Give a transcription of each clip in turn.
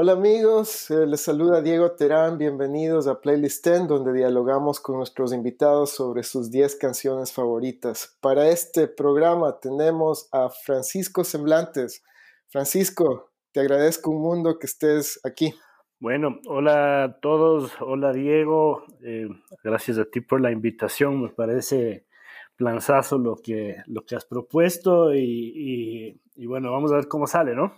Hola amigos, eh, les saluda Diego Terán, bienvenidos a Playlist 10, donde dialogamos con nuestros invitados sobre sus 10 canciones favoritas. Para este programa tenemos a Francisco Semblantes. Francisco, te agradezco un mundo que estés aquí. Bueno, hola a todos, hola Diego, eh, gracias a ti por la invitación, me parece planzazo lo que, lo que has propuesto y bueno, vamos a ver cómo sale, ¿no?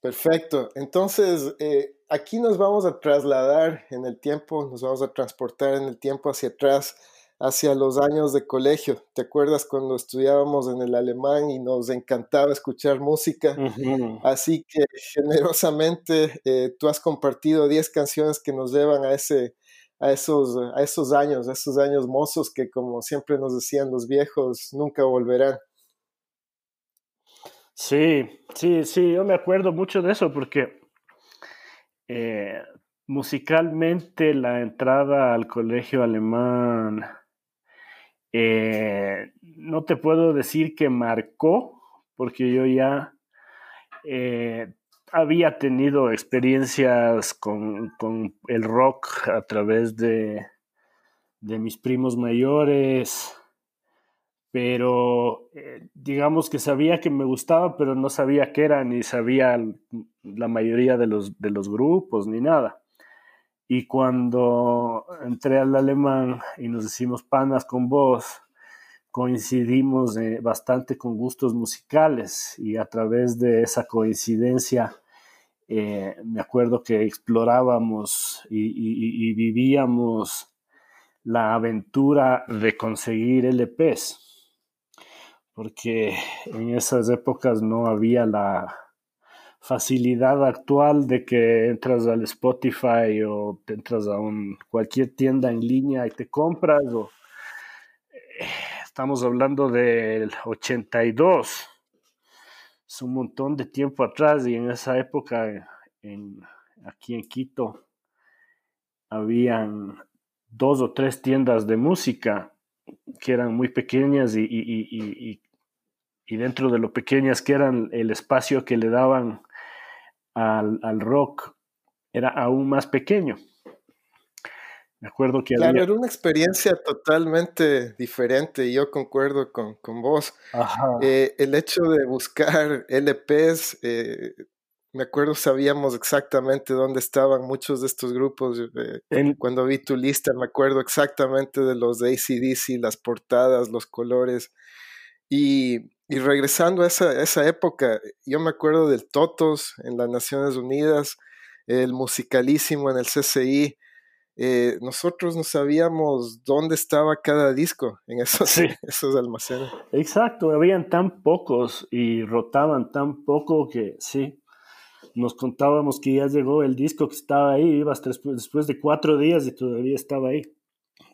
Perfecto. Entonces, eh, aquí nos vamos a trasladar en el tiempo, nos vamos a transportar en el tiempo hacia atrás, hacia los años de colegio. ¿Te acuerdas cuando estudiábamos en el alemán y nos encantaba escuchar música? Así que generosamente eh, tú has compartido 10 canciones que nos llevan a ese a esos, a esos años, a esos años mozos que como siempre nos decían los viejos, nunca volverán. Sí, sí, sí, yo me acuerdo mucho de eso porque eh, musicalmente la entrada al colegio alemán, eh, no te puedo decir que marcó, porque yo ya eh, había tenido experiencias con, el rock a través de, de mis primos mayores, pero eh, digamos que sabía que me gustaba, pero no sabía qué era, ni sabía la mayoría de los, de los grupos, ni nada. Y cuando entré al alemán y nos decimos panas con vos, coincidimos eh, bastante con gustos musicales y a través de esa coincidencia eh, me acuerdo que explorábamos y vivíamos la aventura de conseguir LPs porque en esas épocas no había la facilidad actual de que entras al Spotify o te entras a un, cualquier tienda en línea y te compras. Eh, estamos hablando del 82. Es un montón de tiempo atrás y en esa época en, aquí en Quito habían dos o tres tiendas de música que eran muy pequeñas y y dentro de lo pequeñas que eran el espacio que le daban al, rock era aún más pequeño. Me acuerdo que claro, era una experiencia totalmente diferente y yo concuerdo con, vos. Eh, el hecho de buscar LPs, eh, me acuerdo sabíamos exactamente dónde estaban muchos de estos grupos. Eh, cuando vi tu lista, me acuerdo exactamente de los de ACDC, las portadas, los colores. Y y regresando a esa, esa, época, yo me acuerdo del Totos en las Naciones Unidas, el musicalísimo en el CCI. Eh, nosotros no sabíamos dónde estaba cada disco en esos, esos almacenes. Exacto, habían tan pocos y rotaban tan poco que sí, nos contábamos que ya llegó el disco que estaba ahí, ibas después de cuatro días y todavía estaba ahí.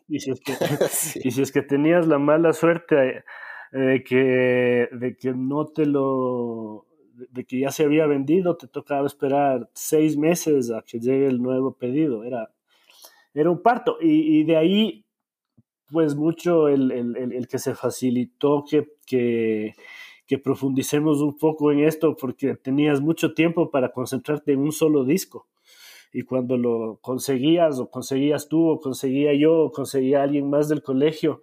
Y si es que, y si es que tenías la mala suerte de que, de que no te lo, de que ya se había vendido, te tocaba esperar seis meses a que llegue el nuevo pedido. Era, era un parto. Y, de ahí, pues mucho el, el, el que se facilitó que, que, que, profundicemos un poco en esto, porque tenías mucho tiempo para concentrarte en un solo disco. Y cuando lo conseguías, o conseguías tú, o conseguía yo, o conseguía alguien más del colegio,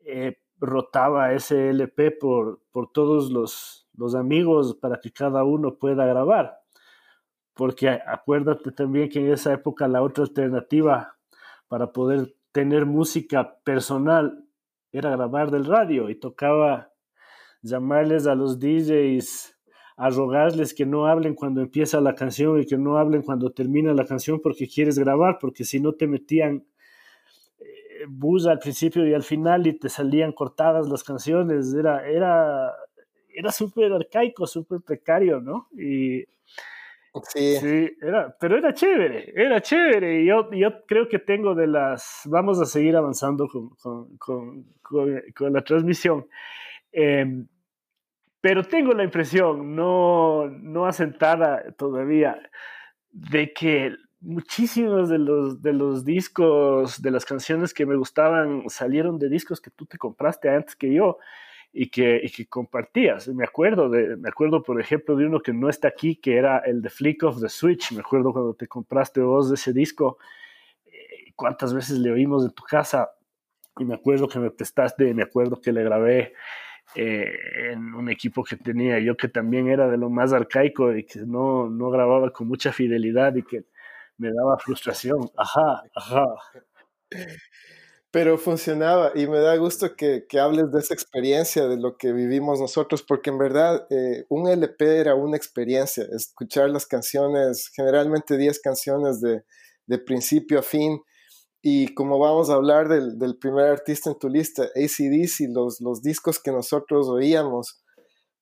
eh, rotaba ese LP por, por todos los, los amigos para que cada uno pueda grabar. Porque acuérdate también que en esa época la otra alternativa para poder tener música personal era grabar del radio y tocaba llamarles a los DJs a rogarles que no hablen cuando empieza la canción y que no hablen cuando termina la canción porque quieres grabar, porque si no te metían bus al principio y al final y te salían cortadas las canciones. Era, era, era súper arcaico, súper precario, ¿no? Y sí. era, pero era chévere, era chévere. Y yo, yo creo que tengo de las, vamos a seguir avanzando con, con, con, la transmisión. Em, pero tengo la impresión, no, no asentada todavía, de que muchísimos de los, de los discos, de las canciones que me gustaban, salieron de discos que tú te compraste antes que yo. y que, y que compartías. Me acuerdo, de, me acuerdo, por ejemplo, de uno que no está aquí, que era el de Flick of the Switch. Me acuerdo cuando te compraste vos de ese disco, eh, cuántas veces le oímos en tu casa. Y me acuerdo que me prestaste, me acuerdo que le grabé eh, en un equipo que tenía yo que también era de lo más arcaico y que no, no grababa con mucha fidelidad y que me daba frustración. Ajá, ajá pero funcionaba y me da gusto que, que, hables de esa experiencia, de lo que vivimos nosotros, porque en verdad eh, un LP era una experiencia, escuchar las canciones, generalmente 10 canciones de, de, principio a fin, y como vamos a hablar del, del primer artista en tu lista, ACDC, los, los discos que nosotros oíamos,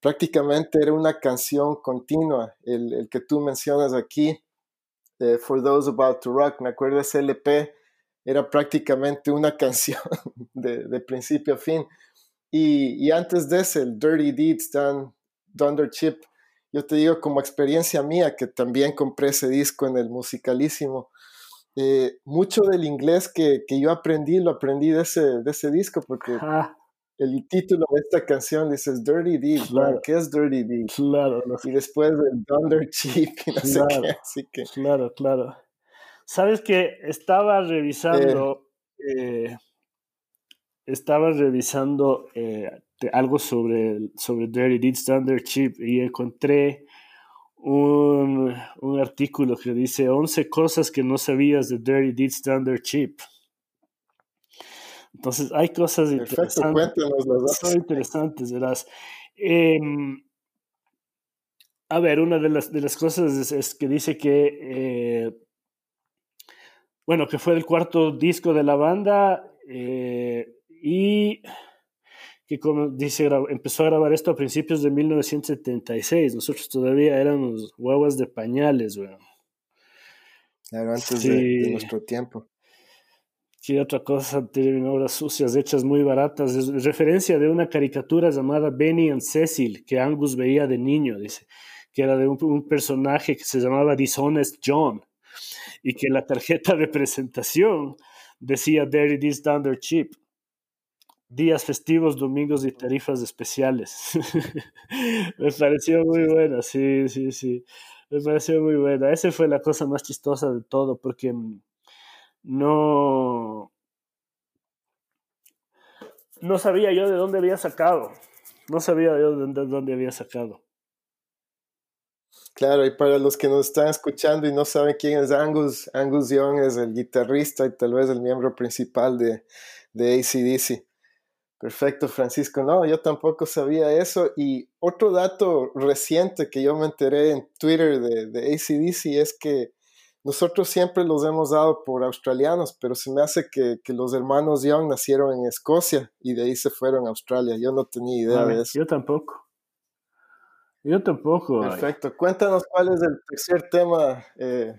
prácticamente era una canción continua, el, el que tú mencionas aquí, eh, For Those About to Rock, me acuerdo de ese LP, era prácticamente una canción de, principio a fin. Y, antes de ese, el Dirty Deeds, Dan, Thunder Chip, yo te digo como experiencia mía, que también compré ese disco en el musicalísimo, eh, mucho del inglés que, yo aprendí, lo aprendí de ese, de ese disco, porque el título de esta canción dice Dirty Deeds, ¿qué es Dirty Deeds? Claro, Y después el Thunder Chip y no sé qué, así que... Claro, claro. Sabes que estaba revisando, eh, estaba revisando eh, algo sobre, sobre Dirty Deeds Standard Chip y encontré un, un, artículo que dice 11 cosas que no sabías de Dirty Deeds Standard Chip. Entonces hay cosas interesantes. Son interesantes, verás. Em, a ver, una de las, de las cosas es, que dice que eh, bueno, que fue el cuarto disco de la banda eh, y que como dice, empezó a grabar esto a principios de 1976. Nosotros todavía éramos huevas de pañales, weón. Claro, antes de, nuestro tiempo. Sí, otra cosa, tienen obras sucias hechas muy baratas. Es referencia de una caricatura llamada Benny and Cecil que Angus veía de niño, dice, que era de un personaje que se llamaba Dishonest John y que la tarjeta de presentación decía Dirty This Thunder Chip. Días festivos, domingos y tarifas especiales. Me pareció muy buena, sí, sí, sí. Me pareció muy buena. Esa fue la cosa más chistosa de todo, porque mm, no. No sabía yo de dónde había sacado. No sabía yo de dónde había sacado. Claro, y para los que nos están escuchando y no saben quién es Angus, Angus Young es el guitarrista y tal vez el miembro principal de, de ACDC. Perfecto, Francisco. No, yo tampoco sabía eso. Y otro dato reciente que yo me enteré en Twitter de, de ACDC es que nosotros siempre los hemos dado por australianos, pero se me hace que, que, los hermanos Young nacieron en Escocia y de ahí se fueron a Australia. Yo no tenía idea de eso. Yo tampoco. Yo tampoco. Perfecto. Cuéntanos cuál es el tercer tema, eh,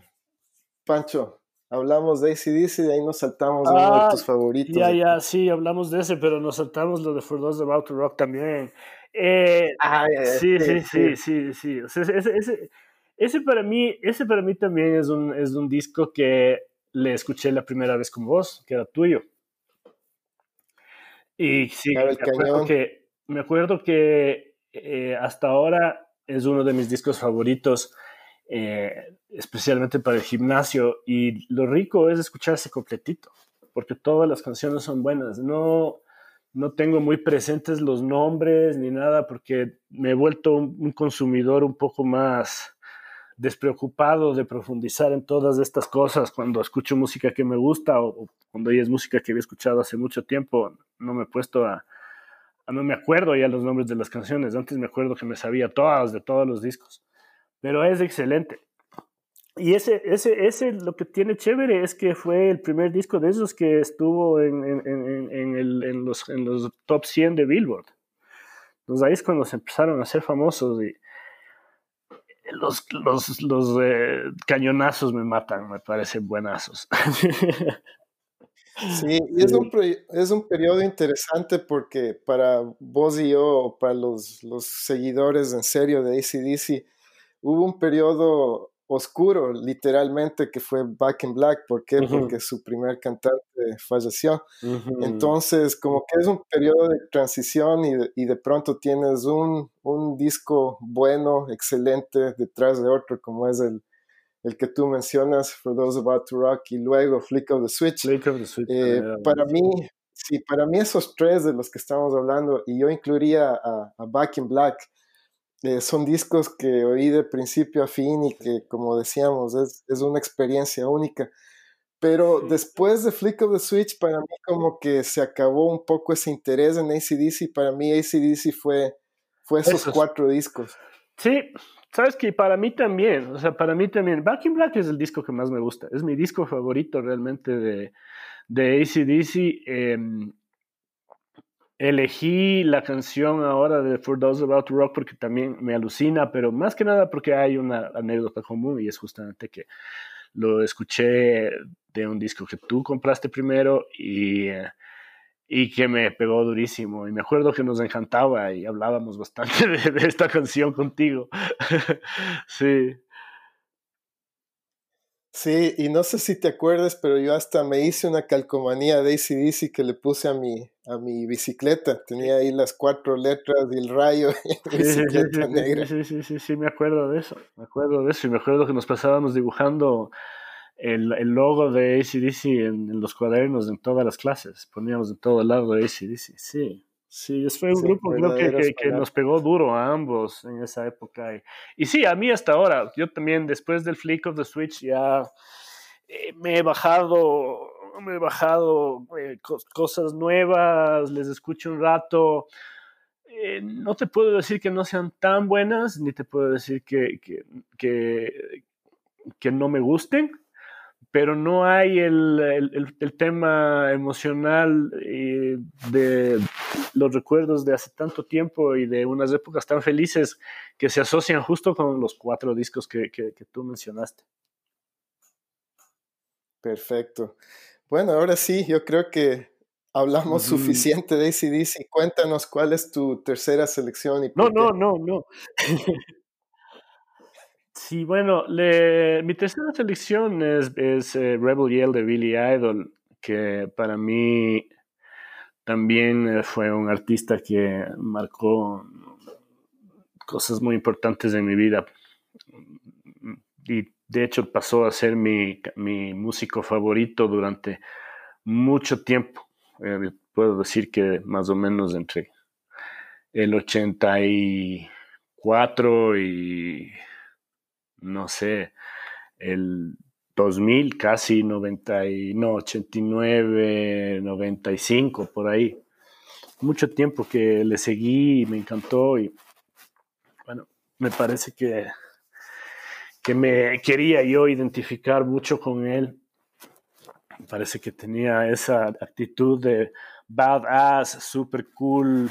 Pancho. Hablamos de ACDC y de ahí nos saltamos uno de ah, tus favoritos. Ya, ya, sí, hablamos de ese, pero nos saltamos lo de For Those About to Rock también. Eh, ah, sí, sí, sí, sí, sí, ese, ese, para mí, ese para mí también es un, es un disco que le escuché la primera vez con vos, que era tuyo. Y sí, me, acuerdo que, me acuerdo que eh, hasta ahora es uno de mis discos favoritos, eh, especialmente para el gimnasio. Y lo rico es escucharse completito, porque todas las canciones son buenas. No, no tengo muy presentes los nombres ni nada, porque me he vuelto un, consumidor un poco más despreocupado de profundizar en todas estas cosas cuando escucho música que me gusta o, cuando es música que había escuchado hace mucho tiempo, no me he puesto a, Ah, no me acuerdo ya los nombres de las canciones, antes me acuerdo que me sabía todas de todos los discos, pero es excelente. Y ese, ese, ese lo que tiene chévere es que fue el primer disco de esos que estuvo en, en, en, el, en los, en los top 100 de Billboard. Entonces ahí es cuando se empezaron a hacer famosos y los, los, los eh, cañonazos me matan, me parecen buenazos. Sí, y es un, es un periodo interesante porque para vos y yo, para los, los seguidores en serio de ACDC, hubo un periodo oscuro, literalmente, que fue Back in Black. ¿Por qué? Porque su primer cantante falleció. Entonces, como que es un periodo de transición y de, y de pronto tienes un, un, disco bueno, excelente, detrás de otro, como es el, el que tú mencionas, For Those About to Rock, y luego Flick of the Switch. Flick of the Switch. Eh, para mí, sí, para mí esos tres de los que estamos hablando, y yo incluiría a, a Back in Black, eh, son discos que oí de principio a fin y que, como decíamos, es, es una experiencia única. Pero después de Flick of the Switch, para mí como que se acabó un poco ese interés en ACDC. Para mí ACDC fue, fue esos, cuatro discos. Sí, sabes que para mí también, o sea, para mí también, Back in Black es el disco que más me gusta. Es mi disco favorito realmente de, de ACDC. Eh, Elegí la canción ahora de For Those About Rock porque también me alucina, pero más que nada porque hay una anécdota común y es justamente que lo escuché de un disco que tú compraste primero y, y que me pegó durísimo. Y me acuerdo que nos encantaba y hablábamos bastante de, de esta canción contigo. sí. Sí, y no sé si te acuerdas, pero yo hasta me hice una calcomanía de ACDC que le puse a mi, a mi bicicleta. Tenía ahí las cuatro letras y el rayo y bicicleta sí, negra. Sí, sí, sí, sí, me acuerdo de eso. Me acuerdo de eso y me acuerdo que nos pasábamos dibujando el, el logo de ACDC en, en, los cuadernos en todas las clases. Poníamos en todo el lado de ACDC, sí. Sí, fue un grupo creo que, que, nos pegó duro a ambos en esa época. Y, y, sí, a mí hasta ahora, yo también después del flick of the switch ya eh, me he bajado, me he bajado eh, cosas nuevas, les escucho un rato. Eh, no te puedo decir que no sean tan buenas, ni te puedo decir que, que, que, no me gusten, pero no hay el, el, el tema emocional de los recuerdos de hace tanto tiempo y de unas épocas tan felices que se asocian justo con los cuatro discos que, que, que tú mencionaste. Perfecto. Bueno, ahora sí, yo creo que hablamos suficiente de ACDC. Cuéntanos cuál es tu tercera selección. Y no, no, no, no. Sí, bueno, le, mi tercera selección es, es eh, Rebel Yell de Billy Idol, que para mí también eh, fue un artista que marcó cosas muy importantes en mi vida. Y de hecho pasó a ser mi, mi músico favorito durante mucho tiempo. Eh, puedo decir que más o menos entre el 84 y no sé, el 2000, casi 90, y, no, 89, 95, por ahí. Mucho tiempo que le seguí y me encantó y bueno, me parece que, que me quería yo identificar mucho con él. Parece que tenía esa actitud de badass, super cool,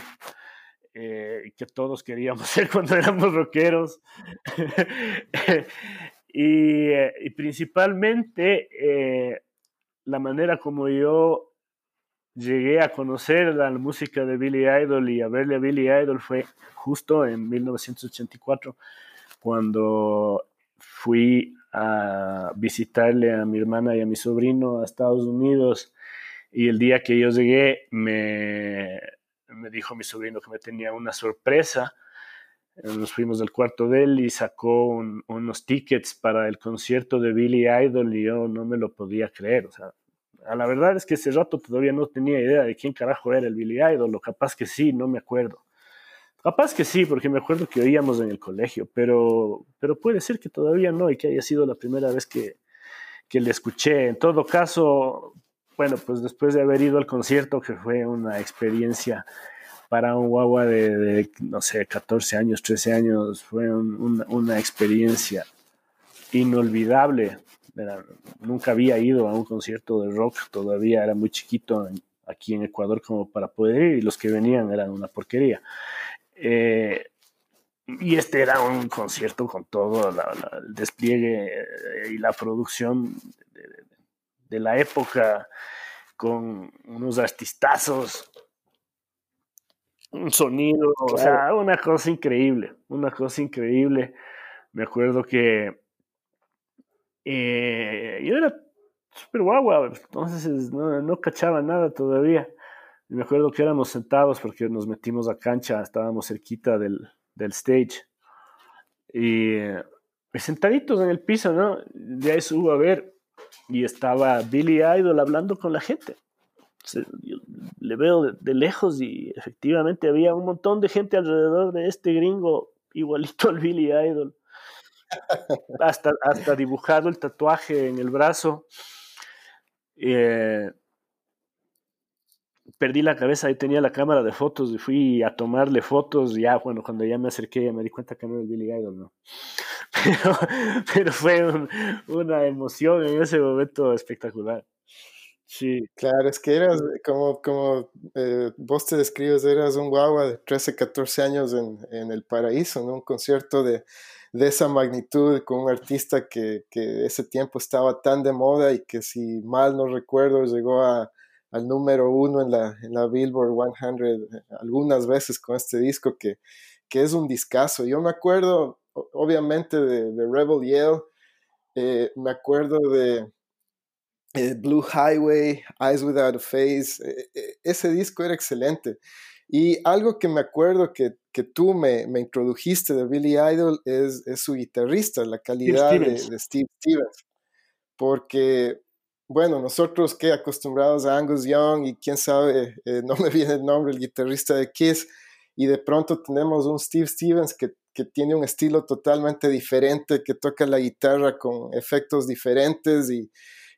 eh, que todos queríamos ser cuando éramos rockeros. y, eh, y, principalmente eh, la manera como yo llegué a conocer la música de Billy Idol y a verle a Billy Idol fue justo en 1984, cuando fui a visitarle a mi hermana y a mi sobrino a Estados Unidos. Y el día que yo llegué, me, me dijo mi sobrino que me tenía una sorpresa. Eh, nos fuimos del cuarto de él y sacó un, unos tickets para el concierto de Billy Idol y yo no me lo podía creer. O sea, a la verdad es que ese rato todavía no tenía idea de quién carajo era el Billy Idol, o capaz que sí, no me acuerdo. Capaz que sí, porque me acuerdo que oíamos en el colegio, pero, pero puede ser que todavía no y que haya sido la primera vez que, que le escuché. En todo caso, bueno, pues después de haber ido al concierto, que fue una experiencia para un guagua de, de no sé, 14 años, 13 años, fue un, una, una, experiencia inolvidable. Era, nunca había ido a un concierto de rock, todavía era muy chiquito en, aquí en Ecuador como para poder ir y los que venían eran una porquería. Eh, y este era un concierto con todo la, la, el despliegue y la producción de, de, de la época con unos artistazos, un sonido, claro. o sea, una cosa increíble, una cosa increíble. Me acuerdo que Eh, yo era súper guagua, entonces no, no cachaba nada todavía. Y me acuerdo que éramos sentados porque nos metimos a cancha, estábamos cerquita del, del stage. Y, sentaditos en el piso, ¿no? De ahí subo a ver y estaba Billy Idol hablando con la gente. Le veo de, lejos y efectivamente había un montón de gente alrededor de este gringo igualito al Billy Idol. Hasta, hasta dibujado el tatuaje en el brazo. Eh, perdí la cabeza, ahí tenía la cámara de fotos y fui a tomarle fotos. Ya, bueno, cuando ya me acerqué, ya me di cuenta que no era el Billy Idol, ¿no? Pero, pero fue una emoción en ese momento espectacular. Sí. Claro, es que eras, como, como eh, vos te describes, eras un guagua de 13, 14 años en, en el paraíso, ¿no? Un concierto de, de esa magnitud con un artista que, que, ese tiempo estaba tan de moda y que si mal no recuerdo llegó a, al número uno en la, en la Billboard 100 eh, algunas veces con este disco que, que es un discazo. Yo me acuerdo obviamente de, Rebel Yell, eh, me acuerdo de eh, Blue Highway, Eyes Without a Face, ese disco era excelente. Y algo que me acuerdo que, que tú me, me, introdujiste de Billy Idol es, es su guitarrista, la calidad de, de, Steve Stevens. Porque bueno, nosotros que acostumbrados a Angus Young y quién sabe, eh, no me viene el nombre, el guitarrista de Kiss, y de pronto tenemos un Steve Stevens que, que, tiene un estilo totalmente diferente, que toca la guitarra con efectos diferentes y,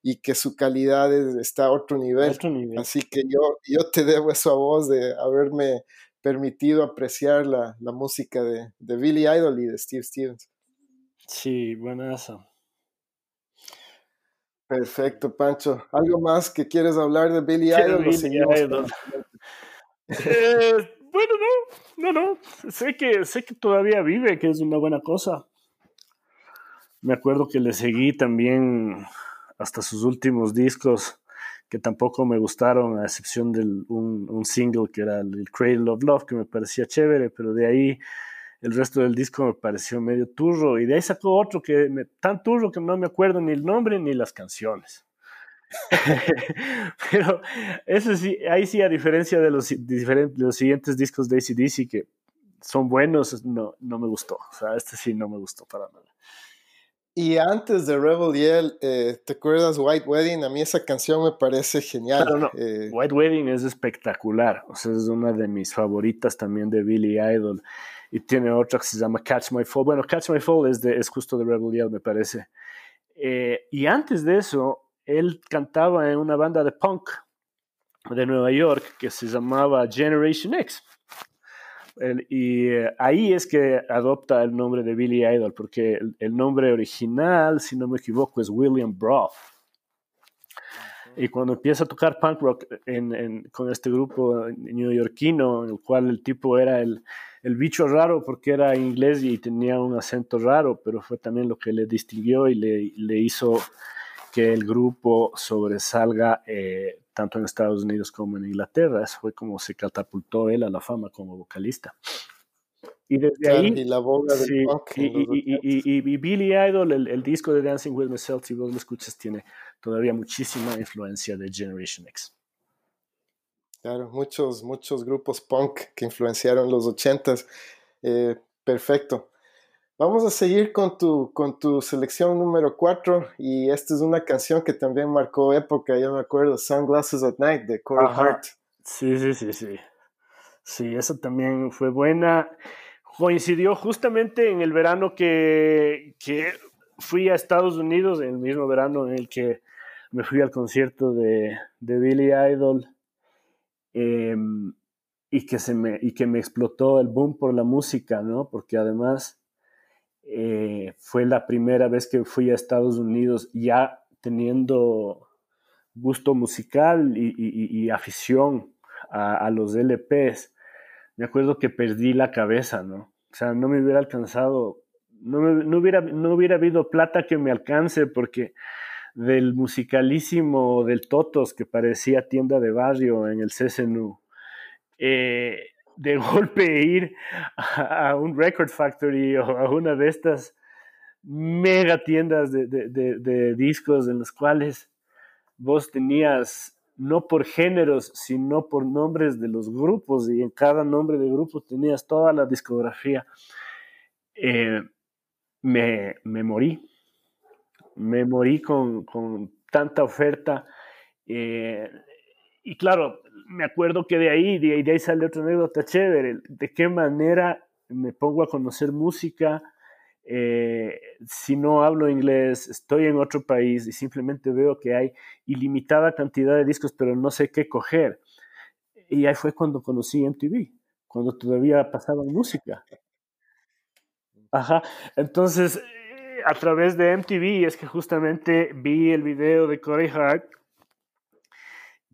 y que su calidad está a otro nivel. Así que yo, yo te debo eso a vos de haberme permitido apreciar la, la música de, de Billy Idol y de Steve Stevens. Sí, buenazo. Perfecto, Pancho. ¿Algo más que quieres hablar de Billy Idol? Eh, bueno, no, no, no. Sé que, sé que todavía vive, que es una buena cosa. Me acuerdo que le seguí también hasta sus últimos discos, que tampoco me gustaron, a excepción de un, un, single que era el Cradle of Love, que me parecía chévere, pero de ahí el resto del disco me pareció medio turro y de ahí sacó otro que me, tan turro que no me acuerdo ni el nombre ni las canciones. Pero eso sí, ahí sí, a diferencia de los, de los siguientes discos de ACDC que son buenos, no, no me gustó. O sea, este sí no me gustó para nada. Y antes de Rebel Yell, eh, ¿te acuerdas White Wedding? A mí esa canción me parece genial. Eh, White Wedding es espectacular. O sea, es una de mis favoritas también de Billy Idol y tiene otra que se llama Catch My Fall. Bueno, Catch My Fall es, de, es justo de Rebel Yell, me parece. Eh, y antes de eso, él cantaba en una banda de punk de Nueva York que se llamaba Generation X. y eh, ahí es que adopta el nombre de Billy Idol, porque el, nombre original, si no me equivoco, es William Brough. Y cuando empieza a tocar punk rock con este grupo neoyorquino, en el cual el tipo era el, el bicho raro porque era inglés y tenía un acento raro, pero fue también lo que le distinguió y le, le hizo que el grupo sobresalga eh, tanto en Estados Unidos como en Inglaterra. Eso fue como se catapultó él a la fama como vocalista. Y desde ahí. Y la boga del y, y, Billy Idol, el, el, disco de Dancing with Myself, si vos lo escuchas, tiene todavía muchísima influencia de Generation X. Claro, muchos, muchos grupos punk que influenciaron los ochentas. Eh, perfecto. Vamos a seguir con tu, con tu selección número 4 y esta es una canción que también marcó época, yo me acuerdo, Sunglasses at Night de Corey Hart. Sí, sí, sí, sí. Sí, esa también fue buena. Coincidió justamente en el verano que, que fui a Estados Unidos, en el mismo verano en el que me fui al concierto de, de Billy Idol Em, y, que se me, y que me explotó el boom por la música, ¿no? Porque además eh, fue la primera vez que fui a Estados Unidos ya teniendo gusto musical y, afición a, los LPs. Me acuerdo que perdí la cabeza, ¿no? O sea, no me hubiera alcanzado, no, no, hubiera, no hubiera habido plata que me alcance porque del musicalísimo del Totos que parecía tienda de barrio en el CSNU. Eh, de golpe ir a, un Record Factory o a una de estas mega tiendas de, de, discos en las cuales vos tenías no por géneros, sino por nombres de los grupos, y en cada nombre de grupo tenías toda la discografía. Eh, me, me, morí, me morí con, con tanta oferta. Eh, y claro, me acuerdo que de ahí, de, de ahí sale otra anécdota chévere, de qué manera me pongo a conocer música, eh, si no hablo inglés, estoy en otro país y simplemente veo que hay ilimitada cantidad de discos, pero no sé qué coger. Y ahí fue cuando conocí MTV, cuando todavía pasaba música. Ajá, entonces eh, a través de MTV es que justamente vi el video de Corey Hart,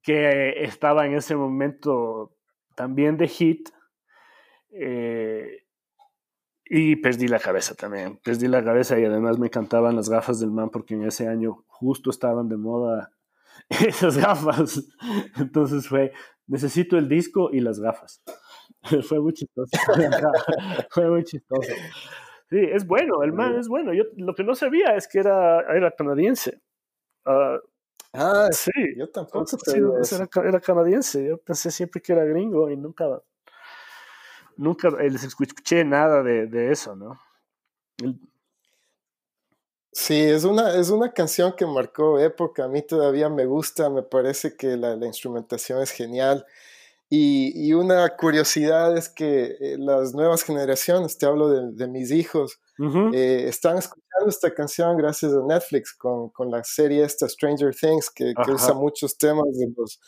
que estaba en ese momento también de hit. Eh, y perdí la cabeza también. Perdí la cabeza y además me encantaban las gafas del man porque en ese año justo estaban de moda esas gafas. Entonces fue, necesito el disco y las gafas. fue muy chistoso. fue muy chistoso. Sí, es bueno, el man es bueno. Yo lo que no sabía es que era, era canadiense. ah, ah sí, yo tampoco. Era, era, canadiense. Yo pensé siempre que era gringo y nunca nunca les escuché nada de, eso, ¿no? Sí, es una, es una canción que marcó época, a mí todavía me gusta, me parece que la, instrumentación es genial. Y, una curiosidad es que eh, las nuevas generaciones, te hablo de, mis hijos, eh, están escuchando esta canción gracias a Netflix con, la serie esta Stranger Things, que, usa muchos temas de los,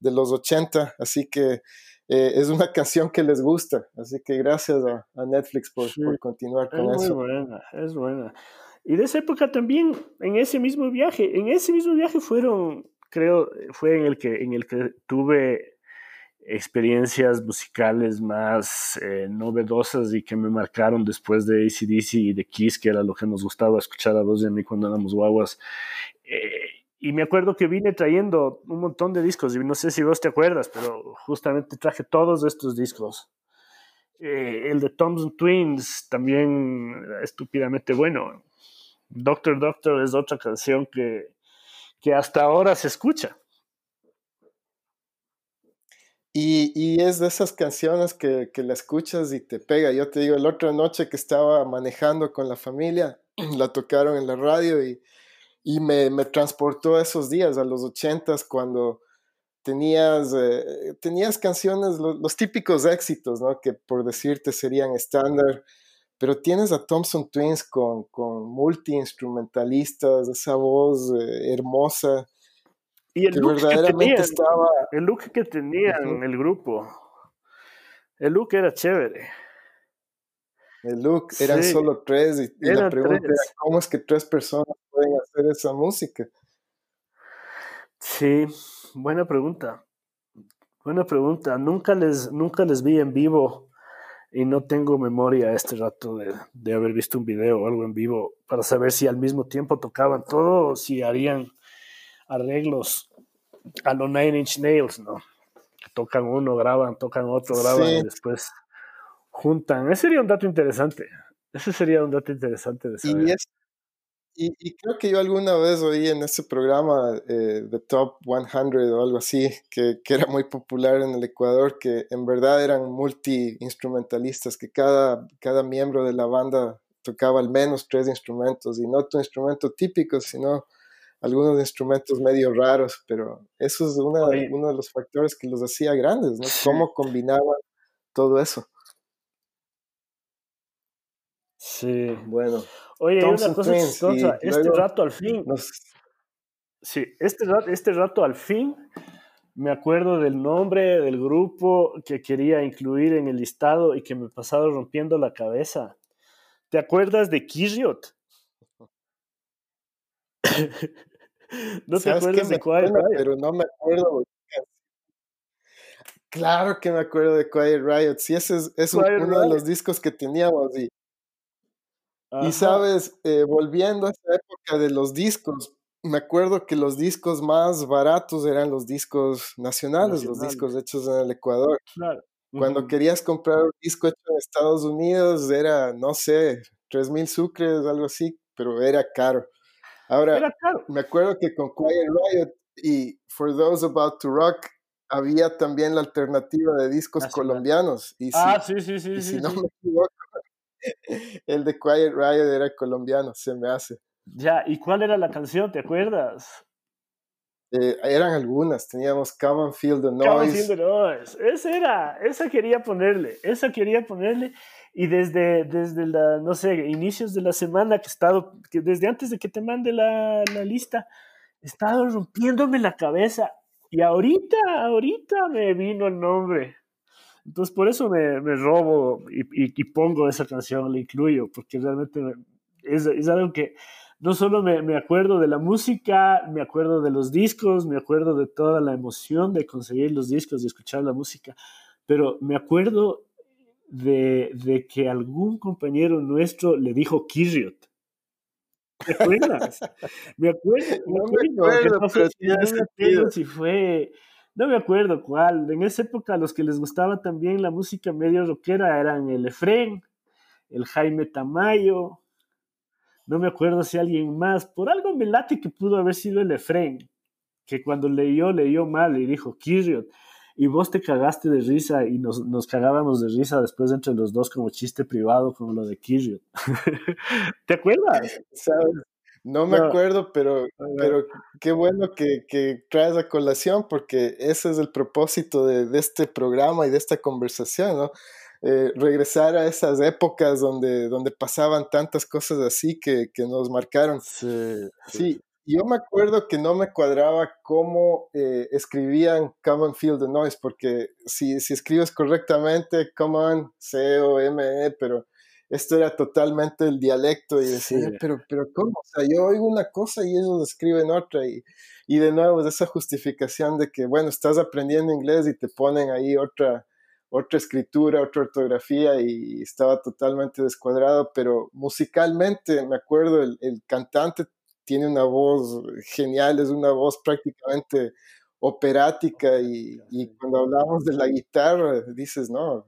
de los 80, así que eh, es una canción que les gusta. Así que gracias a, Netflix por, continuar con es eso. Muy buena, es buena. Y de esa época también, en ese mismo viaje, en ese mismo viaje fueron, creo, fue en el que, en el que tuve experiencias musicales más eh, novedosas y que me marcaron después de ACDC y de Kiss, que era lo que nos gustaba escuchar a y a mí cuando éramos guaguas. Eh, y me acuerdo que vine trayendo un montón de discos, y no sé si vos te acuerdas, pero justamente traje todos estos discos. Eh, el de Thompson Twins también estúpidamente bueno. Doctor Doctor es otra canción que, que hasta ahora se escucha. Y, y, es de esas canciones que, que la escuchas y te pega. Yo te digo, la otra noche que estaba manejando con la familia, la tocaron en la radio y y me, me, transportó a esos días, a los ochentas, cuando tenías, eh, tenías canciones, los, típicos éxitos, ¿no? Que por decirte serían estándar, pero tienes a Thompson Twins con, con multi-instrumentalistas, esa voz eh, hermosa. Y el look que estaba... El look que tenían el grupo. El look era chévere. El look, eran solo tres y, la pregunta era, ¿cómo es que tres personas pueden hacer esa música? Sí, buena pregunta. Buena pregunta. Nunca les, nunca les vi en vivo y no tengo memoria este rato de, de, haber visto un video o algo en vivo para saber si al mismo tiempo tocaban todo o si harían arreglos a los Nine Inch Nails, ¿no? Tocan uno, graban, tocan otro, graban y después juntan. Ese sería un dato interesante. Ese sería un dato interesante de saber. Y, y, creo que yo alguna vez oí en ese programa eh, de Top 100 o algo así, que, que, era muy popular en el Ecuador, que en verdad eran multi-instrumentalistas, que cada, cada miembro de la banda tocaba al menos tres instrumentos, y no tu instrumento típico, sino algunos instrumentos medio raros, pero eso es una, uno de los factores que los hacía grandes, ¿no? Cómo combinaban todo eso. Sí. Bueno. Oye, una cosa chistosa. Este rato al fin. Sí, este rato, este rato al fin me acuerdo del nombre del grupo que quería incluir en el listado y que me pasaba rompiendo la cabeza. ¿Te acuerdas de Kiriot? no te acuerdas de Quiet Riot. Pero no me acuerdo. Claro que me acuerdo de Quiet Riot. Sí, ese es, uno de los discos que teníamos y y sabes, eh, volviendo a esa época de los discos, me acuerdo que los discos más baratos eran los discos nacionales, los discos hechos en el Ecuador. Cuando querías comprar un disco hecho en Estados Unidos era, no sé, tres mil sucres, algo así, pero era caro. Ahora, me acuerdo que con Quiet Riot y For Those About to Rock había también la alternativa de discos colombianos. Y ah, sí, sí, sí. si no me equivoco, el de Quiet Riot era colombiano, se me hace. Ya, ¿y cuál era la canción? ¿Te acuerdas? Eh, eran algunas, teníamos Come and Feel the Noise. Come and Feel the Noise. Esa era, esa quería ponerle, esa quería ponerle. Y desde, desde la, no sé, inicios de la semana que he estado, que desde antes de que te mande la, la lista, he estado rompiéndome la cabeza. Y ahorita, ahorita me vino el nombre. Entonces por eso me, me robo y, y, y, pongo esa canción, la incluyo, porque realmente es, es algo que no solo me, me, acuerdo de la música, me acuerdo de los discos, me acuerdo de toda la emoción de conseguir los discos, de escuchar la música, pero me acuerdo de, de que algún compañero nuestro le dijo Kiriot. ¿Te acuerdas? me acuerdo, me acuerdo, no, sé, si fue, no me acuerdo cuál. En esa época los que les gustaba también la música medio rockera eran el Efren, el Jaime Tamayo, no me acuerdo si alguien más, por algo me late que pudo haber sido el Efren, que cuando leyó, leyó mal y dijo Kiriot. Y vos te cagaste de risa y nos, nos cagábamos de risa después entre los dos como chiste privado, como lo de Kiriot. ¿Te acuerdas? No me acuerdo, pero, pero qué bueno que, que, traes a colación porque ese es el propósito de, de este programa y de esta conversación, ¿no? Eh, regresar a esas épocas donde, donde pasaban tantas cosas así que, que nos marcaron. Sí, sí, yo me acuerdo que no me cuadraba cómo eh, escribían Come on Feel the Noise, porque si, si escribes correctamente, Come on, C-O-M-E, pero esto era totalmente el dialecto y decía, pero, pero ¿cómo? O sea, yo oigo una cosa y ellos escriben otra y, y de nuevo es esa justificación de que, bueno, estás aprendiendo inglés y te ponen ahí otra, otra escritura, otra ortografía y estaba totalmente descuadrado, pero musicalmente me acuerdo, el, cantante tiene una voz genial, es una voz prácticamente operática y, cuando hablamos de la guitarra, dices, no,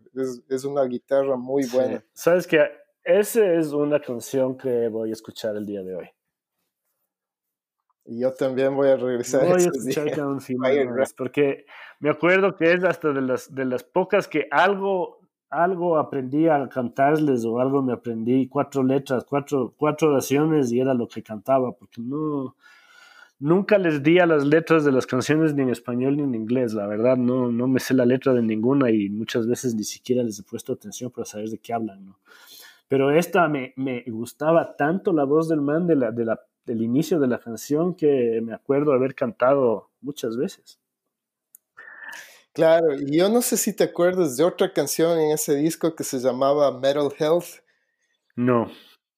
es, una guitarra muy buena. Sabes que esa es una canción que voy a escuchar el día de hoy. Y yo también voy a regresar. Voy a escuchar Count porque me acuerdo que es hasta de las, de las pocas que algo, algo aprendí a cantarles o algo me aprendí, cuatro letras, cuatro, cuatro oraciones y era lo que cantaba, porque no, nunca les di a las letras de las canciones ni en español ni en inglés, la verdad no, no me sé la letra de ninguna y muchas veces ni siquiera les he puesto atención para saber de qué hablan, ¿no? Pero esta me, me gustaba tanto la voz del man de la, de la del inicio de la canción que me acuerdo haber cantado muchas veces. Claro, y yo no sé si te acuerdas de otra canción en ese disco que se llamaba Metal Health. No.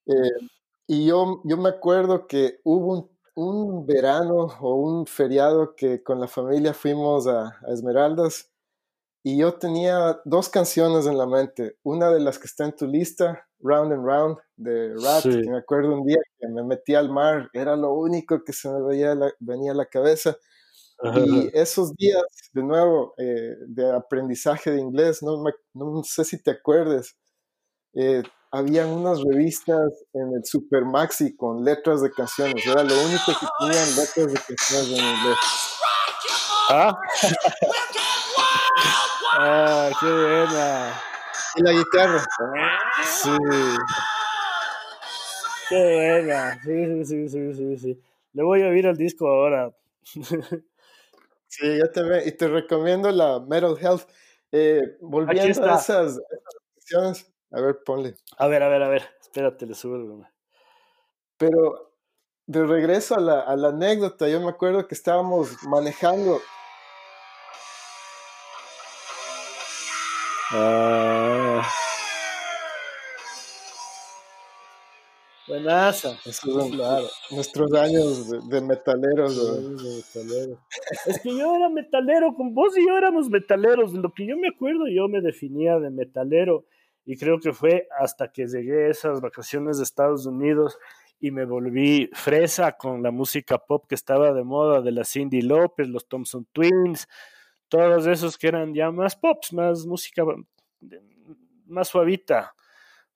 Eh, y yo, yo me acuerdo que hubo un, un, verano o un feriado que con la familia fuimos a, a Esmeraldas y yo tenía dos canciones en la mente. Una de las que está en tu lista, Round and Round, de Rat, que me acuerdo un día que me metí al mar, era lo único que se me veía venía a la cabeza. Y esos días, de nuevo, eh, de aprendizaje de inglés, no, no sé si te acuerdes, eh, habían unas revistas en el Super Maxi con letras de canciones. Era lo único que tenían letras de canciones en inglés. Ah. Ah, qué buena. Y la guitarra. Sí. Qué buena. Sí, sí, sí, sí, sí. Le voy a oír al disco ahora. sí, ya te veo. Y te recomiendo la Metal Health. Eh, volviendo a esas, esas A ver, ponle. A ver, a ver, a ver. Espérate, le subo Pero de regreso a la, a la anécdota, yo me acuerdo que estábamos manejando Ah. Buenaza. claro. Nuestros años de, metaleros. es que yo era metalero, con vos y yo éramos metaleros. Lo que yo me acuerdo, yo me definía de metalero. Y creo que fue hasta que llegué a esas vacaciones de Estados Unidos y me volví fresa con la música pop que estaba de moda de la Cindy López, los Thompson Twins, todos esos que eran ya más pops, más música más suavita.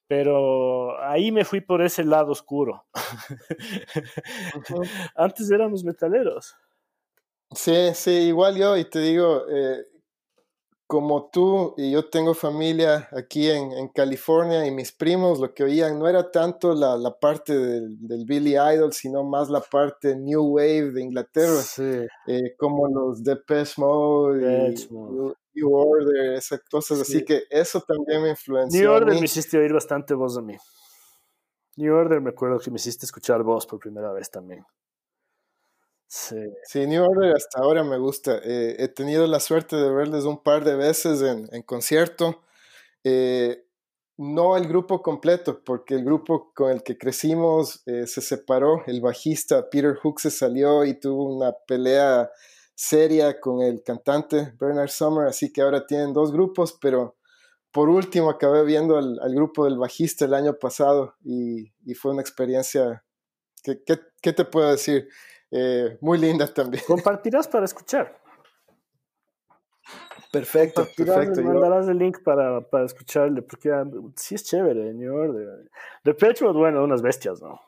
Pero ahí me fui por ese lado oscuro. Antes éramos metaleros. Sí, sí, igual yo, y te digo, eh, como tú y yo tengo familia aquí en, en, California y mis primos lo que oían no era tanto la, la parte del, del, Billy Idol, sino más la parte New Wave de Inglaterra, eh, como los Depeche Mode, y New, Order, esas cosas, así que eso también me influenció. New Order me hiciste oír bastante voz a mí. New Order me acuerdo que me hiciste escuchar voz por primera vez también. Sí. New Order hasta ahora me gusta. Eh, he tenido la suerte de verles un par de veces en, en concierto. Eh, no el grupo completo, porque el grupo con el que crecimos eh, se separó. El bajista Peter Hook se salió y tuvo una pelea seria con el cantante Bernard Summer, así que ahora tienen dos grupos, pero por último acabé viendo al, al grupo del bajista el año pasado y, y fue una experiencia, ¿qué, qué, qué te puedo decir? Eh, muy lindas también. Compartirás para escuchar. Perfecto, perfecto. Mandarás el link para, para escucharle, porque ah, sí es chévere, New Order. The Petrol, bueno, unas bestias, ¿no?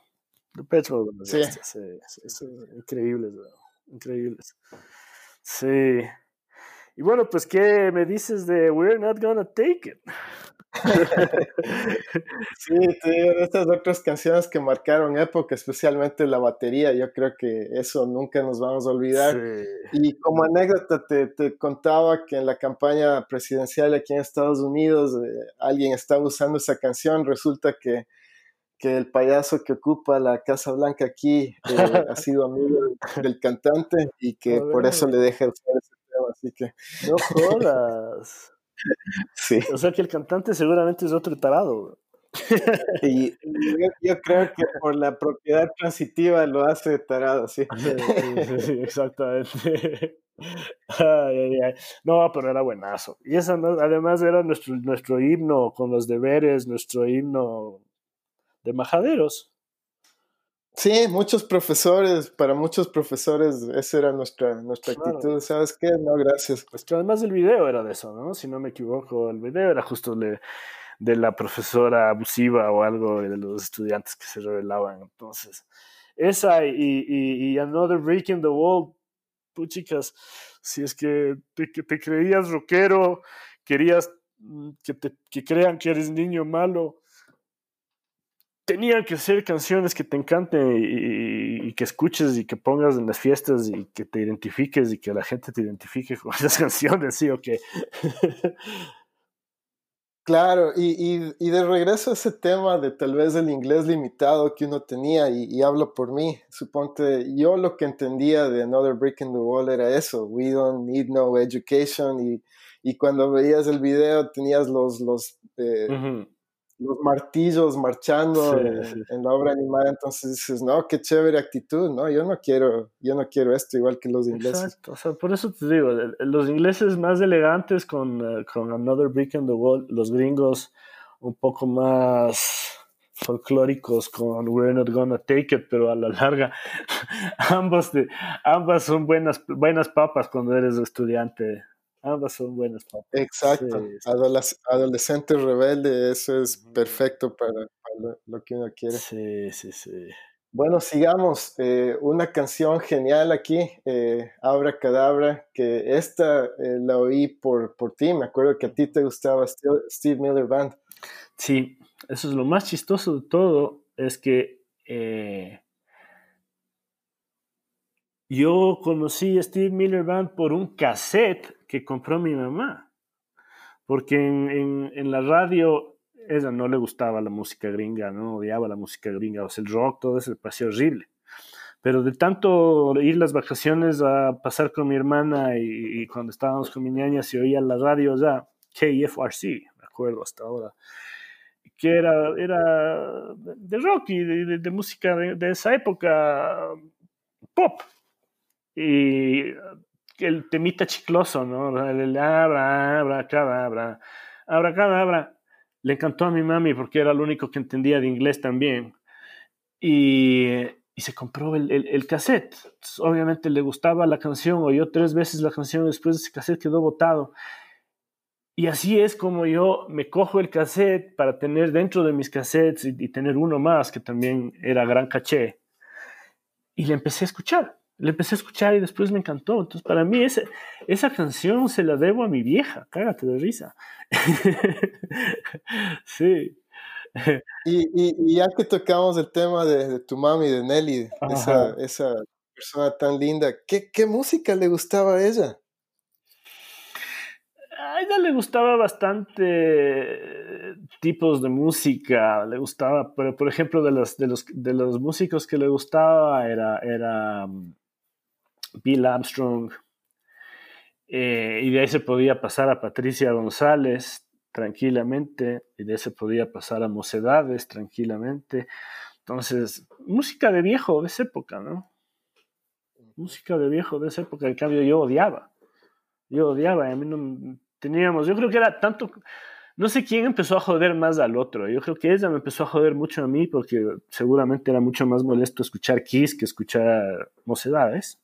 The Petrol, unas sí. bestias, sí, sí, increíbles, increíbles. Sí. Y bueno, pues, ¿qué me dices de We're Not Gonna Take It? sí, de estas otras canciones que marcaron época, especialmente la batería, yo creo que eso nunca nos vamos a olvidar. Y como anécdota te, te, contaba que en la campaña presidencial aquí en Estados Unidos eh, alguien estaba usando esa canción, resulta que, que el payaso que ocupa la Casa Blanca aquí eh, ha sido amigo del cantante y que por eso le deja usar ese tema, así que... No jodas. Sí. O sea que el cantante seguramente es otro tarado. Y yo, creo que por la propiedad transitiva lo hace tarado, sí. sí, exactamente. No, pero era buenazo. Y eso además era nuestro, nuestro himno con los deberes, nuestro himno de majaderos. Sí, muchos profesores, para muchos profesores esa era nuestra, nuestra actitud, ¿sabes qué? No, gracias. Pues además el video era de eso, ¿no? Si no me equivoco, el video era justo de, de la profesora abusiva o algo de los estudiantes que se revelaban. Entonces, esa y, y, y Another Break in the Wall, chicas, si es que te, que te creías rockero, querías mm, que, te, que crean que eres niño malo, tenían que ser canciones que te encanten y, que escuches y que pongas en las fiestas y que te identifiques y que la gente te identifique con esas canciones, ¿sí o qué? Claro, y, y, de regreso a ese tema de tal vez el inglés limitado que uno tenía, y, hablo por mí, suponte, yo lo que entendía de Another Brick in the Wall era eso, we don't need no education, y, y cuando veías el video tenías los, los eh, los martillos marchando en, la obra animada, entonces dices, no, qué chévere actitud, no, yo no quiero, yo no quiero esto igual que los ingleses. Exacto, o sea, por eso te digo, los ingleses más elegantes con, eh, con Another Brick in the Wall, los gringos un poco más folclóricos con We're Not Gonna Take It, pero a la larga ambos, de, ambas son buenas, buenas papas cuando eres estudiante Ambas son buenas papas. Exacto. adolescente rebelde, eso es perfecto para, lo, que uno quiere. Sí, sí, sí. Bueno, sigamos. Eh, una canción genial aquí, eh, Abra Cadabra, que esta eh, la oí por, por ti. Me acuerdo que a ti te gustaba Steve Miller Band. Sí, eso es lo más chistoso de todo, es que yo conocí a Steve Miller Band por un cassette que compró mi mamá. Porque en, en, la radio ella no le gustaba la música gringa, no odiaba la música gringa, o el rock, todo eso le horrible. Pero de tanto ir las vacaciones a pasar con mi hermana y, cuando estábamos con mi ñaña se oía la radio ya, KFRC, me acuerdo hasta ahora, que era, era de rock y de, música de, esa época, pop. Y el temita chicloso, ¿no? Abra, abra, cadabra, abra, cadabra. Le encantó a mi mami porque era el único que entendía de inglés también. Y, y se compró el, el, el, cassette. Obviamente le gustaba la canción, oyó tres veces la canción, después ese cassette quedó botado. Y así es como yo me cojo el cassette para tener dentro de mis cassettes y, tener uno más que también era gran caché. Y le empecé a escuchar, le empecé a escuchar y después me encantó. Entonces para mí ese, esa canción se la debo a mi vieja, cágate de risa. sí. Y, y, ya que tocamos el tema de, tu mami, de Nelly, esa, esa, persona tan linda, ¿qué, ¿qué música le gustaba a ella? a ella le gustaba bastante eh, tipos de música, le gustaba, pero por ejemplo, de los, de los, de los músicos que le gustaba era, era mm, Bill Armstrong, eh, y de ahí se podía pasar a Patricia González tranquilamente, y de ahí se podía pasar a Mocedades tranquilamente. Entonces, música de viejo de esa época, ¿no? Música de viejo de esa época, en cambio yo odiaba. Yo odiaba, a mí no, teníamos, yo creo que era tanto, no sé quién empezó a joder más al otro, yo creo que ella me empezó a joder mucho a mí porque seguramente era mucho más molesto escuchar Kiss que escuchar Mocedades.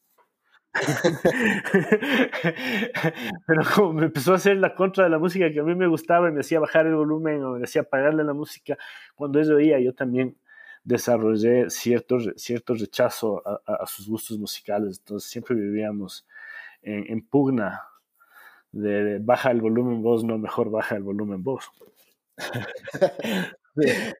Pero como me empezó a hacer la contra de la música que a mí me gustaba y me hacía bajar el volumen o me hacía apagarle la música, cuando eso oía yo también desarrollé cierto, cierto rechazo a, sus gustos musicales, entonces siempre vivíamos en, pugna de, baja el volumen vos, no, mejor baja el volumen vos.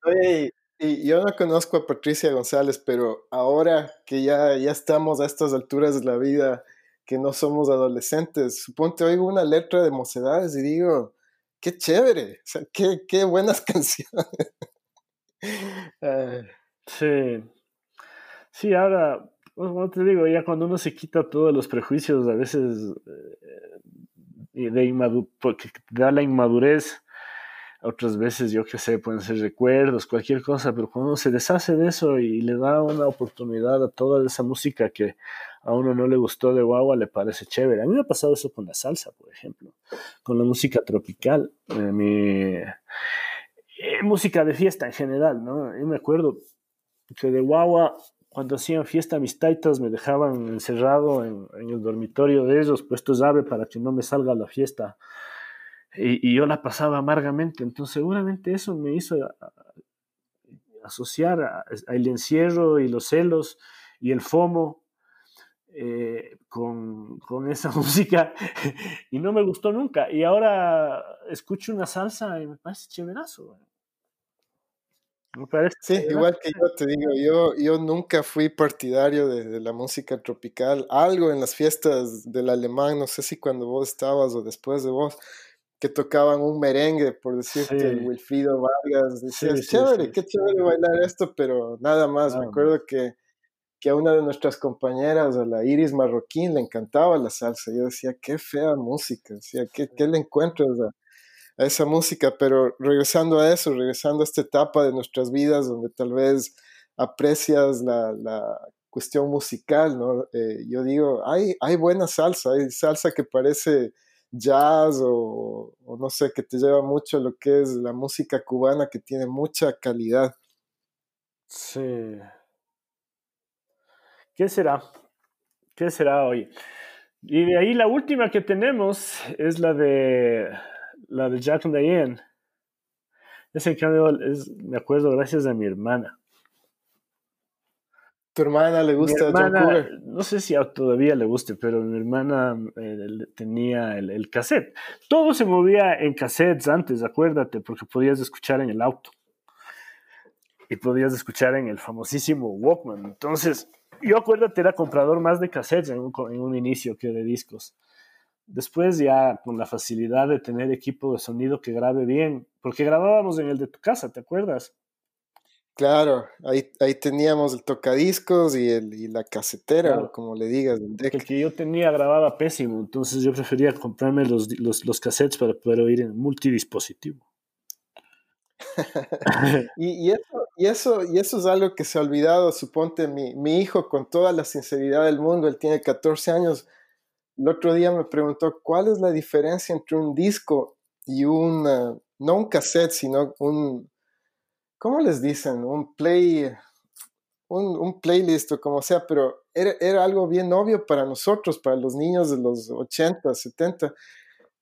Oye, y yo no conozco a Patricia González, pero ahora que ya, ya estamos a estas alturas de la vida, que no somos adolescentes, suponte oigo una letra de mocedades y digo, qué chévere, o sea, qué, qué buenas canciones. sí. Sí, ahora, como te digo, ya cuando uno se quita todos los prejuicios, a veces eh, de porque da la inmadurez. Otras veces, yo qué sé, pueden ser recuerdos, cualquier cosa, pero cuando uno se deshace de eso y le da una oportunidad a toda esa música que a uno no le gustó de guagua, le parece chévere. A mí me ha pasado eso con la salsa, por ejemplo, con la música tropical, eh, mi, eh, música de fiesta en general, ¿no? Yo me acuerdo que de guagua cuando hacían fiesta mis taitas me dejaban encerrado en, el dormitorio de ellos, puestos llave para que no me salga la fiesta. Y, yo la pasaba amargamente. Entonces seguramente eso me hizo asociar al encierro y los celos y el FOMO eh, con, con, esa música y no me gustó nunca. Y ahora escucho una salsa y me parece chéverazo. Sí, igual que yo te digo, yo, yo nunca fui partidario de, la música tropical. Algo en las fiestas del alemán, no sé si cuando vos estabas o después de vos, que tocaban un merengue, por decirte, el Wilfrido Vargas. Decías, chévere, qué chévere bailar esto, pero nada más. Me acuerdo que, que a una de nuestras compañeras, a la Iris Marroquín, le encantaba la salsa. Yo decía, qué fea música, decía, ¿qué, qué le encuentras a a esa música, pero regresando a eso, regresando a esta etapa de nuestras vidas donde tal vez aprecias la, la cuestión musical, ¿no? Eh, yo digo, hay, hay buena salsa, hay salsa que parece jazz o, no sé, que te lleva mucho lo que es la música cubana que tiene mucha calidad. Sí. ¿Qué será? ¿Qué será hoy? Y de ahí la última que tenemos es la de la de Jack and Diane. Ese cambio es, me acuerdo gracias a mi hermana. ¿Tu hermana le gusta hermana, No sé si todavía le guste, pero mi hermana eh, tenía el, el, cassette. Todo se movía en cassettes antes, acuérdate, porque podías escuchar en el auto. Y podías escuchar en el famosísimo Walkman. Entonces, yo acuérdate, era comprador más de cassettes en un, en un inicio que de discos. Después ya con la facilidad de tener equipo de sonido que grabe bien, porque grabábamos en el de tu casa, ¿te acuerdas? Claro, ahí, ahí teníamos el tocadiscos y, el, y la casetera, como le digas. El, que yo tenía grababa pésimo, entonces yo prefería comprarme los, los, los cassettes para poder oír en multidispositivo. y, y, eso, y, eso, y eso es algo que se ha olvidado, suponte mi, mi hijo con toda la sinceridad del mundo, él tiene 14 años, el otro día me preguntó cuál es la diferencia entre un disco y un, no un cassette, sino un, ¿cómo les dicen? Un play, un, un playlist o como sea, pero era, era, algo bien obvio para nosotros, para los niños de los 80, 70,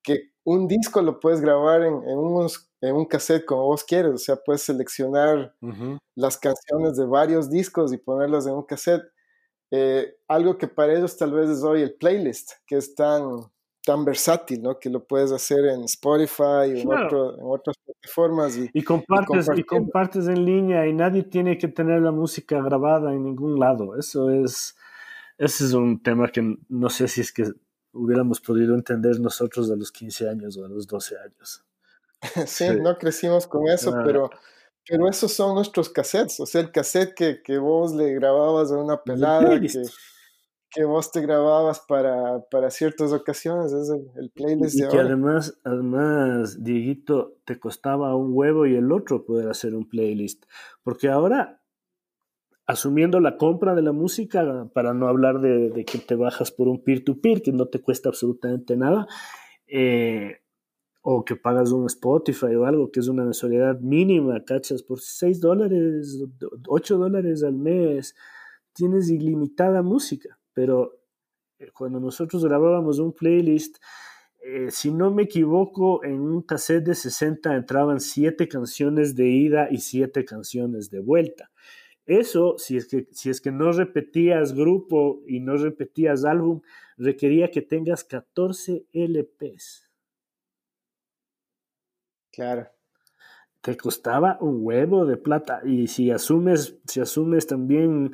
que un disco lo puedes grabar en, en, un cassette como vos quieres, o sea, puedes seleccionar las canciones de varios discos y ponerlas en un cassette. Eh, algo que para ellos tal vez es hoy el playlist, que es tan, tan versátil, ¿no? Que lo puedes hacer en Spotify o en, otras plataformas. Y, compartes, y, compartes en línea y nadie tiene que tener la música grabada en ningún lado. Eso es, ese es un tema que no sé si es que hubiéramos podido entender nosotros de los 15 años o de los 12 años. sí, no crecimos con eso, ah. pero, pero esos son nuestros cassettes. O sea, el cassette que, que vos le grababas a una pelada, que, que, vos te grababas para, para ciertas ocasiones, es el, playlist y, de que además, además, Dieguito, te costaba un huevo y el otro poder hacer un playlist. Porque ahora asumiendo la compra de la música, para no hablar de, que te bajas por un peer-to-peer, que no te cuesta absolutamente nada, eh, o que pagas un Spotify o algo que es una mensualidad mínima, cachas, por 6 dólares, 8 dólares al mes, tienes ilimitada música, pero eh, cuando nosotros grabábamos un playlist, eh, si no me equivoco, en un cassette de 60 entraban 7 canciones de ida y 7 canciones de vuelta. Eso, si es, que, si es que no repetías grupo y no repetías álbum, requería que tengas 14 LPs. Claro. Te costaba un huevo de plata. Y si asumes, si asumes también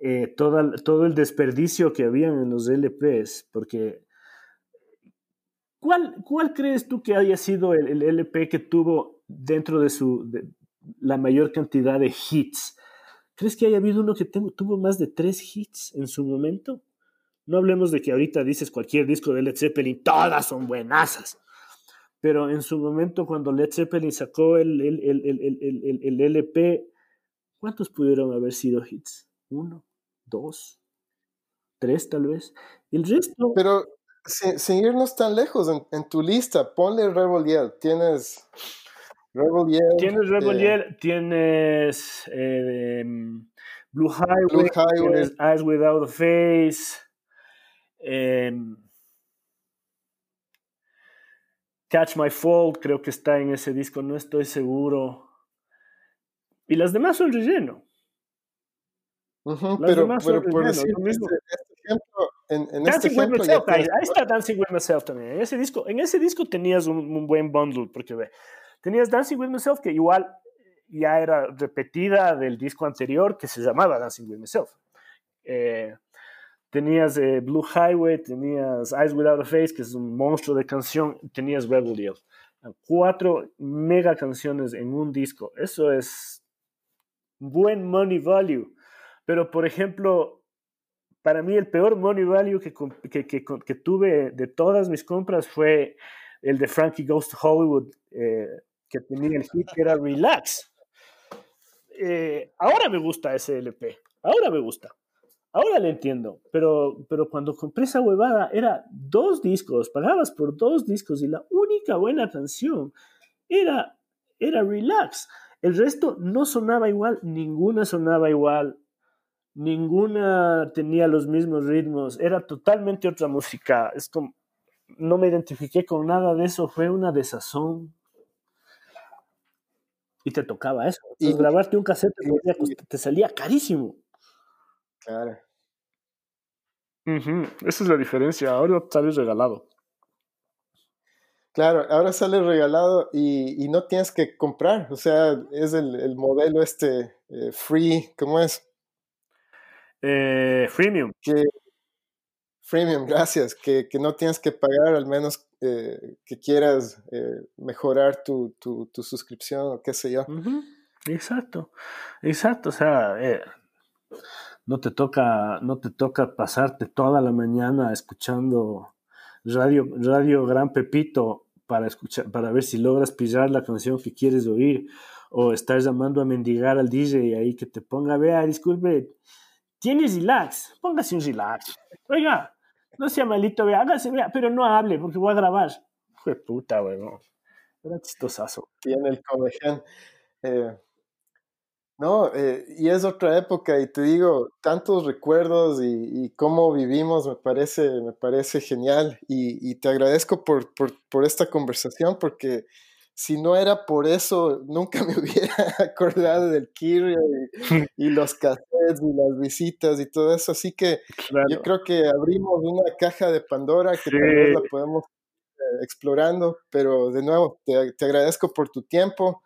eh, todo el desperdicio que había en los LPs, porque ¿cuál, cuál crees tú que haya sido el, LP que tuvo dentro de su la mayor cantidad de hits? ¿Crees que haya habido uno que tuvo más de tres hits en su momento? No hablemos de que ahorita dices cualquier disco de Led Zeppelin, todas son buenasas. Pero en su momento, cuando Led Zeppelin sacó el, el, LP, ¿cuántos pudieron haber sido hits? ¿Uno? ¿Dos? ¿Tres tal vez? El resto... Pero sin, irnos tan lejos, en, tu lista, ponle Rebel Yell. Tienes Tienes Rebel eh, tienes eh, Blue Highway, tienes Eyes Without a Face, em, Catch My Fall, creo que está en ese disco, no estoy seguro. Y las demás son relleno. Pero, pero por decir, este, este, ejemplo, en, en este ejemplo ahí, está Dancing with Myself también. En ese disco, en ese disco tenías un, un buen bundle, porque ve, Tenías Dancing with Myself, que igual ya era repetida del disco anterior que se llamaba Dancing with Myself. Eh, tenías eh, Blue Highway, tenías Eyes Without a Face, que es un monstruo de canción, tenías Rebel Yell. Cuatro mega canciones en un disco. Eso es buen money value. Pero, por ejemplo, para mí el peor money value que, que, que, tuve de todas mis compras fue el de Frankie Goes to Hollywood, eh, que tenía el hit que era Relax. Eh, ahora me gusta ese LP, ahora me gusta, ahora le entiendo, pero, pero cuando compré esa huevada era dos discos, pagabas por dos discos y la única buena canción era, era Relax. El resto no sonaba igual, ninguna sonaba igual, ninguna tenía los mismos ritmos, era totalmente otra música. Es como, no me identifiqué con nada de eso, fue una desazón y te tocaba eso. y grabarte un cassette te, salía carísimo. Claro. Esa es la diferencia. Ahora sales regalado. Claro, ahora sale regalado y, no tienes que comprar. O sea, es el, modelo este eh, free, ¿cómo es? Eh, freemium. Que, freemium, gracias. Que, que, no tienes que pagar al menos eh, que quieras eh, mejorar tu, tu, suscripción o qué sé yo. Exacto, exacto. O sea, eh, no te toca, no te toca pasarte toda la mañana escuchando radio, radio Gran Pepito para escuchar, para ver si logras pillar la canción que quieres oír, o estás llamando a mendigar al DJ ahí que te ponga, vea, disculpe, tienes relax, póngase un relax. Oiga, no sea malito, vea, hágase, vea, pero no hable porque voy a grabar. Fue puta, weón. Era chistosazo. Tiene el comején. Eh, No, eh, y es otra época y te digo, tantos recuerdos y, cómo vivimos me parece, me parece genial y, te agradezco por, esta conversación porque si no era por eso, nunca me hubiera acordado del Kirio y, los cassettes y las visitas y todo eso. Así que yo creo que abrimos una caja de Pandora que tal vez la podemos eh, explorando, pero de nuevo, te, te agradezco por tu tiempo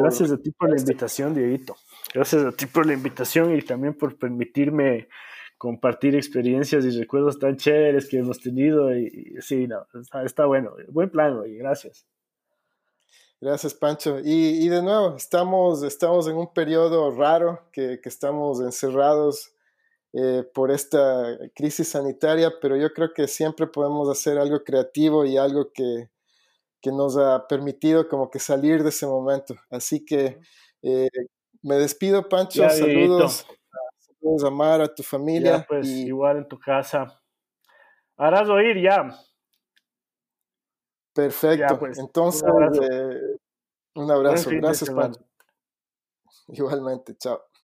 gracias, a ti por la invitación, Dieguito. Gracias a ti por la invitación y también por permitirme compartir experiencias y recuerdos tan chéveres que hemos tenido. Y, sí, no, está, bueno. Buen plan, y gracias. Gracias, Pancho. Y, de nuevo, estamos, estamos en un periodo raro que, estamos encerrados eh, por esta crisis sanitaria, pero yo creo que siempre podemos hacer algo creativo y algo que, que nos ha permitido como que salir de ese momento. Así que eh, me despido, Pancho. saludos, saludos a Mara, a tu familia. pues igual en tu casa. Harás oír ya. Perfecto. Pues, Entonces, un abrazo. Eh, Gracias, Pancho. Igualmente, chao.